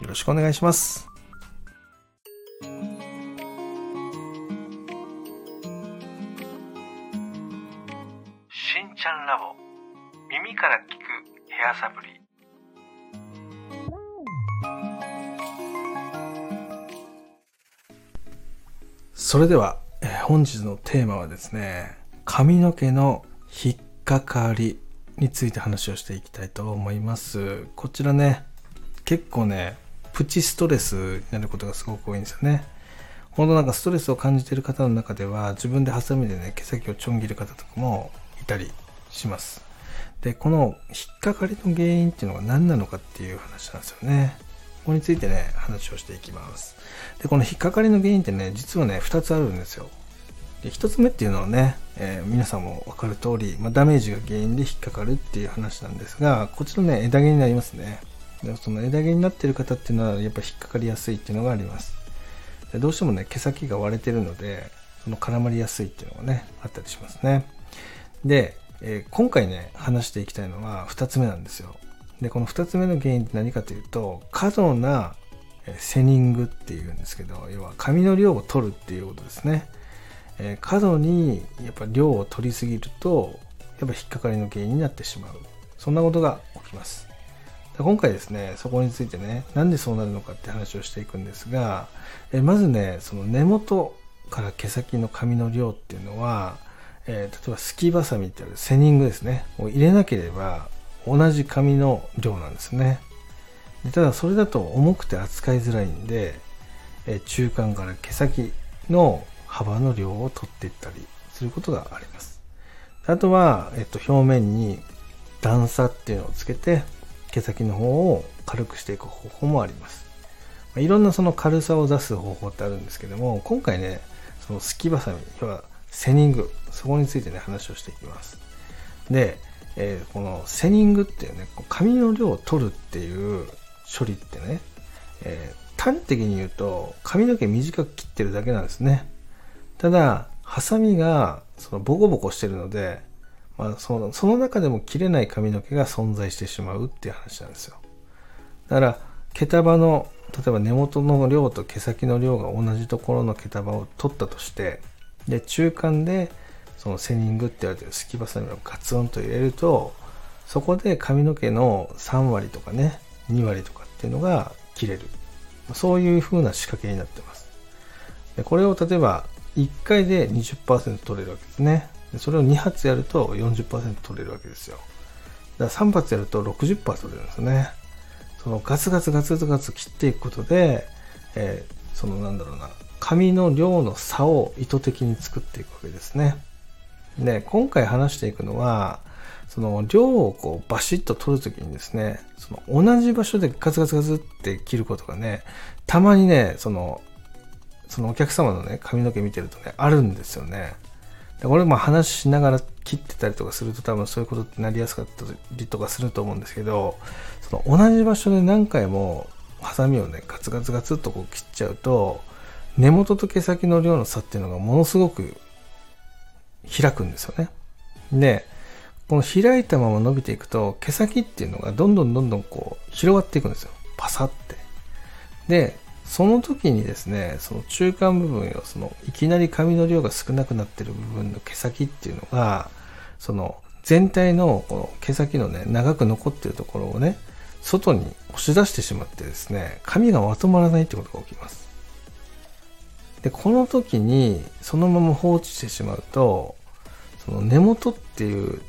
よろしくお願いします。しんちゃんラボ。耳から聞くヘアサプリ。それでは、え本日のテーマはですね髪の毛の引っかかりについて話をしていきたいと思います。こちらね結構ねプチストレスになることがすごく多いんですよね。ほんとなんかストレスを感じてる方の中では自分でハサミでね毛先をちょん切る方とかもいたりします。で、この引っかかりの原因っていうのが何なのかっていう話なんですよね。ここについてね、話をしていきます。で、この引っかかりの原因ってね、実はね、2つあるんですよ。で、1つ目っていうのはね、えー、皆さんも分かる通り、まあ、ダメージが原因で引っかかるっていう話なんですが、こちらね、枝毛になりますね。その枝毛になってる方っていうのはやっぱ引っかかりやすいっていうのがあります。でどうしてもね毛先が割れてるのでその絡まりやすいっていうのがねあったりしますね。で、えー、今回ね話していきたいのは2つ目なんですよ。でこの2つ目の原因って何かというと過度なセニングっていうんですけど要は髪の量を取るっていうことですね、えー、過度にやっぱ量を取りすぎるとやっぱ引っかかりの原因になってしまう。そんなことが起きます。今回ですね、そこについてね、なんでそうなるのかって話をしていくんですが、えまずね、その根元から毛先の髪の量っていうのは、えー、例えばすきばさみってあるセニングですね、を入れなければ同じ髪の量なんですね。でただそれだと重くて扱いづらいんで、えー、中間から毛先の幅の量を取っていったりすることがあります。あとは、えっと、表面に段差っていうのをつけて、毛先の方を軽くしていく方法もあります。いろんなその軽さを出す方法ってあるんですけども、今回ね、そのすきばさみ、要はセニング、そこについてね、話をしていきます。で、えー、このセニングっていうね、髪の量を取るっていう処理ってね、えー、端的に言うと髪の毛短く切ってるだけなんですね。ただ、ハサミがそのボコボコしてるので、まあ、そのその中でも切れない髪の毛が存在してしまうっていう話なんですよ。だから毛束の例えば根元の量と毛先の量が同じところの毛束を取ったとしてで中間でそのセニングって言われてるすきばさみをガツンと入れるとそこで髪の毛の3割とかね2割とかっていうのが切れる。そういう風な仕掛けになってます。でこれを例えば1回で20%取れるわけですね。それを2発やると40%取れるわけですよ。だから3発やると60%取れるんですね。そのガツガツガツガツ切っていくことで、えー、そのなんだろうな、紙の量の差を意図的に作っていくわけですね。で、今回話していくのは、その量をこうバシッと取るときにですね、その同じ場所でガツガツガツって切ることがね、たまにね、その、そのお客様のね、髪の毛見てるとね、あるんですよね。これも話しながら切ってたりとかすると多分そういうことってなりやすかったりとかすると思うんですけど、その同じ場所で何回もハサミをね、ガツガツガツっとこう切っちゃうと、根元と毛先の量の差っていうのがものすごく開くんですよね。で、この開いたまま伸びていくと、毛先っていうのがどんどんどんどんこう広がっていくんですよ。パサって。で、その時にですね、その中間部分よ、そのいきなり髪の量が少なくなってる部分の毛先っていうのが、その全体のこの毛先のね、長く残ってるところをね、外に押し出してしまってですね、髪がまとまらないってことが起きます。で、この時にそのまま放置してしまうと、その根元っていう、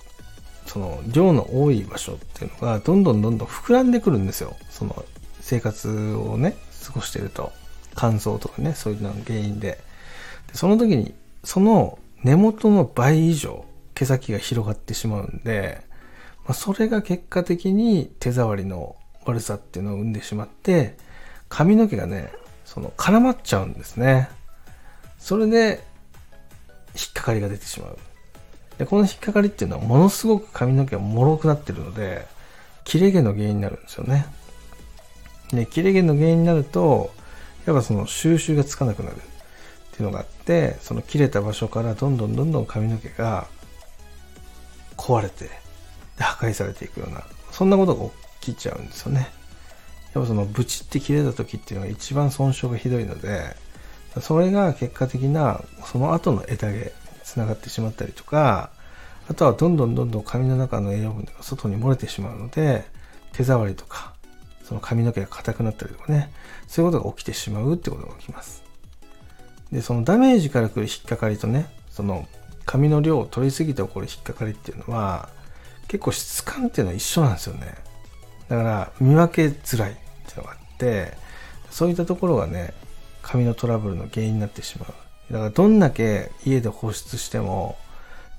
その量の多い場所っていうのがどんどんどんどん膨らんでくるんですよ。その生活をね、過ごしてると。乾燥とかね、そういうのが原因で。でその時に、その根元の倍以上、毛先が広がってしまうんで、まあ、それが結果的に手触りの悪さっていうのを生んでしまって、髪の毛がね、その絡まっちゃうんですね。それで、引っかかりが出てしまう。で、この引っかかりっていうのはものすごく髪の毛が脆くなってるので、切れ毛の原因になるんですよね。で、切れ毛の原因になると、やっぱその収集がつかなくなるっていうのがあって、その切れた場所からどんどんどんどん髪の毛が壊れて、破壊されていくような、そんなことが起きちゃうんですよね。やっぱそのブチって切れた時っていうのが一番損傷がひどいので、それが結果的なその後の枝毛につながってしまったりとか、あとはどんどんどんどん髪の中の栄養分が外に漏れてしまうので、手触りとか、その髪の毛が硬くなったりとかね、そういうことが起きてしまうってことが起きます。で、そのダメージから来る引っかかりとね、その髪の量を取りすぎて起こる引っかかりっていうのは、結構質感っていうのは一緒なんですよね。だから見分けづらいっていうのがあって、そういったところがね、髪のトラブルの原因になってしまう。だからどんだけ家で保湿しても、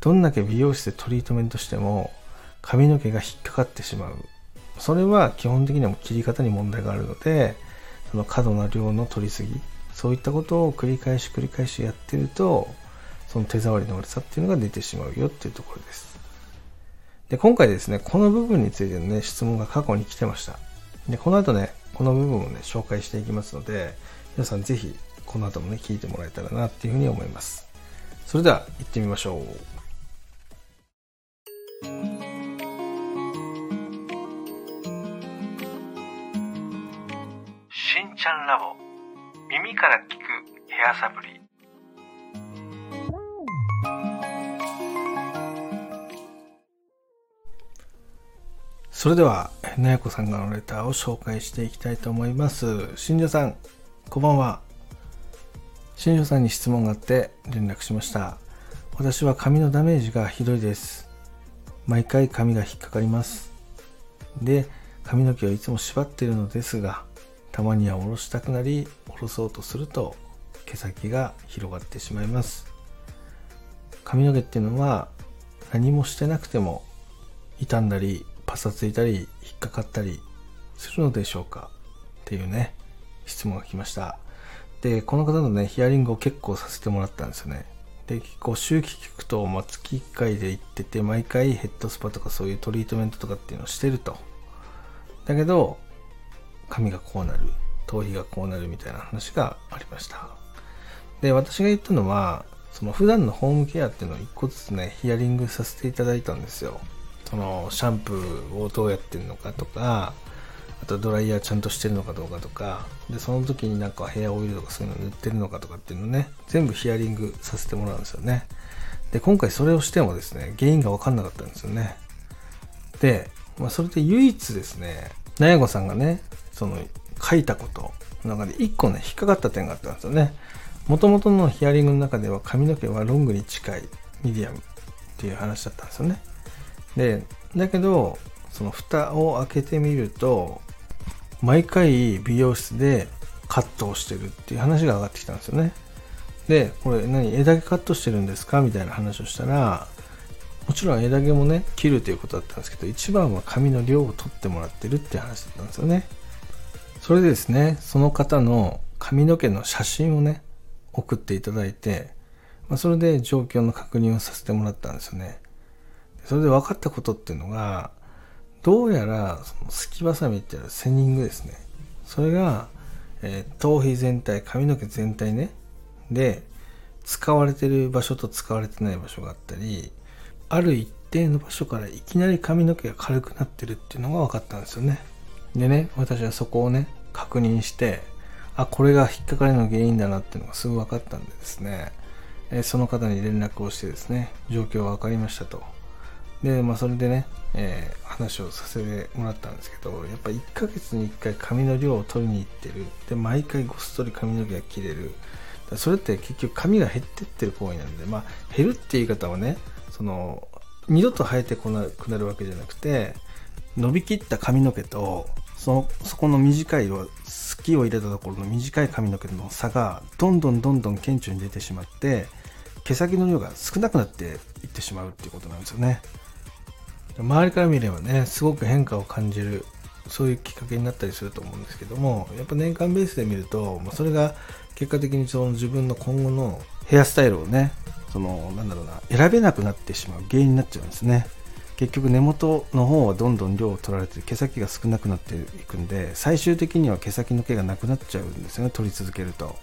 どんだけ美容室でトリートメントしても、髪の毛が引っかかってしまう。それは基本的には切り方に問題があるので、その過度な量の取りすぎ、そういったことを繰り返し繰り返しやってると、その手触りの悪さっていうのが出てしまうよっていうところです。で、今回ですね、この部分についてのね、質問が過去に来てました。で、この後ね、この部分をね、紹介していきますので、皆さんぜひ、この後もね、聞いてもらえたらなっていうふうに思います。それでは、行ってみましょう。しんちゃんラボ耳から聞くヘアサプリそれでは、なやこさんからのレターを紹介していきたいと思います。新庄さん、こんばんは。新庄さんに質問があって連絡しました。私は髪のダメージがひどいです。毎回髪が引っかかります。で、髪の毛をいつも縛っているのですが、たまには下ろしたくなり、下ろそうとすると毛先が広がってしまいます。髪の毛っていうのは何もしてなくても傷んだりパサついたり引っかかったりするのでしょうか？っていうね質問が来ました。でこの方のねヒアリングを結構させてもらったんですよね。で結構周期聞くと、まあ、月1回で行ってて毎回ヘッドスパとかそういうトリートメントとかっていうのをしてると。だけど髪がこうなる頭皮がこうなるみたいな話がありました。で私が言ったのはその普段のホームケアっていうのを1個ずつねヒアリングさせていただいたんですよ。そのシャンプーをどうやってるのかとかあとドライヤーちゃんとしてるのかどうかとかでその時になんかヘアオイルとかそういうの塗ってるのかとかっていうのね全部ヒアリングさせてもらうんですよね。で今回それをしてもですね原因が分かんなかったんですよね。で、まあ、それで唯一ですねナヤゴさんがねその書いたことの中で1個ね引っかかった点があったんですよね。もともとのヒアリングの中では髪の毛はロングに近いミディアムっていう話だったんですよね。で、だけど、その蓋を開けてみると、毎回美容室でカットをしてるっていう話が上がってきたんですよね。で、これ何枝毛カットしてるんですか？みたいな話をしたら、もちろん枝毛もね、切るということだったんですけど、一番は髪の量を取ってもらってるって話だったんですよね。それでですね、その方の髪の毛の写真をね、送っていただいて、まあ、それで状況の確認をさせてもらったんですよね。それで分かったことっていうのが、どうやら、そのすきばさみっていうセニングですね。それが、えー、頭皮全体、髪の毛全体ね、で、使われてる場所と使われてない場所があったり、ある一定の場所からいきなり髪の毛が軽くなってるっていうのが分かったんですよね。でね、私はそこをね、確認して、あ、これが引っかかりの原因だなっていうのがすぐ分かったんでですね、えその方に連絡をしてですね、状況が分かりましたと。で、まあ、それでね、えー、話をさせてもらったんですけど、やっぱ1ヶ月に1回髪の量を取りに行ってる。で、毎回ごっそり髪の毛が切れる。それって結局髪が減ってってる行為なんで、まあ、減るっていう言い方はね、その、二度と生えてこなくなるわけじゃなくて、伸びきった髪の毛と、その、そこの短い好きを入れたところの短い髪の毛の差が、どんどんどんどん顕著に出てしまって、毛先の量が少なくなっていってしまうっていうことなんですよね。周りから見ればね、すごく変化を感じる、そういうきっかけになったりすると思うんですけどもやっぱ年間ベースで見るとまあそれが結果的にその自分の今後のヘアスタイルをねそのなんだろうな選べなくなってしまう原因になっちゃうんですね。結局根元の方はどんどん量を取られて毛先が少なくなっていくんで最終的には毛先の毛がなくなっちゃうんですよね取り続けると、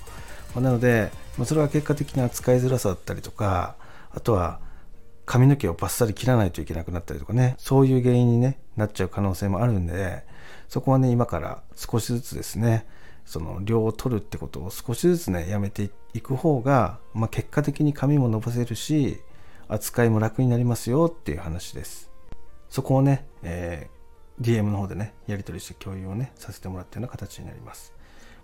まなので、ま、それは結果的に扱いづらさだったりとかあとは髪の毛をバッサリ切らないといけなくなったりとかね。そういう原因に、ね、なっちゃう可能性もあるんでそこはね今から少しずつですねその量を取るってことを少しずつねやめていく方が、まあ、結果的に髪も伸ばせるし扱いも楽になりますよっていう話です。そこをね、えー、DM の方でねやり取りして共有をねさせてもらったような形になります。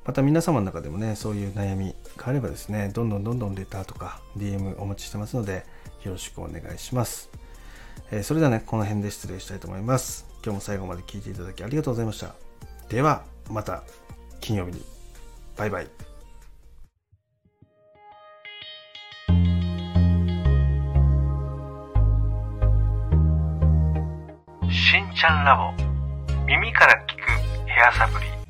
また皆様の中でもねそういう悩みがあればですねどんどんどんどんレターとか DM お待ちしてますのでよろしくお願いします、えー、それではねこの辺で失礼したいと思います。今日も最後まで聞いていただきありがとうございました。ではまた。金曜日に。バイバイ。しんちゃんラボ。耳から聞くヘアサプリ。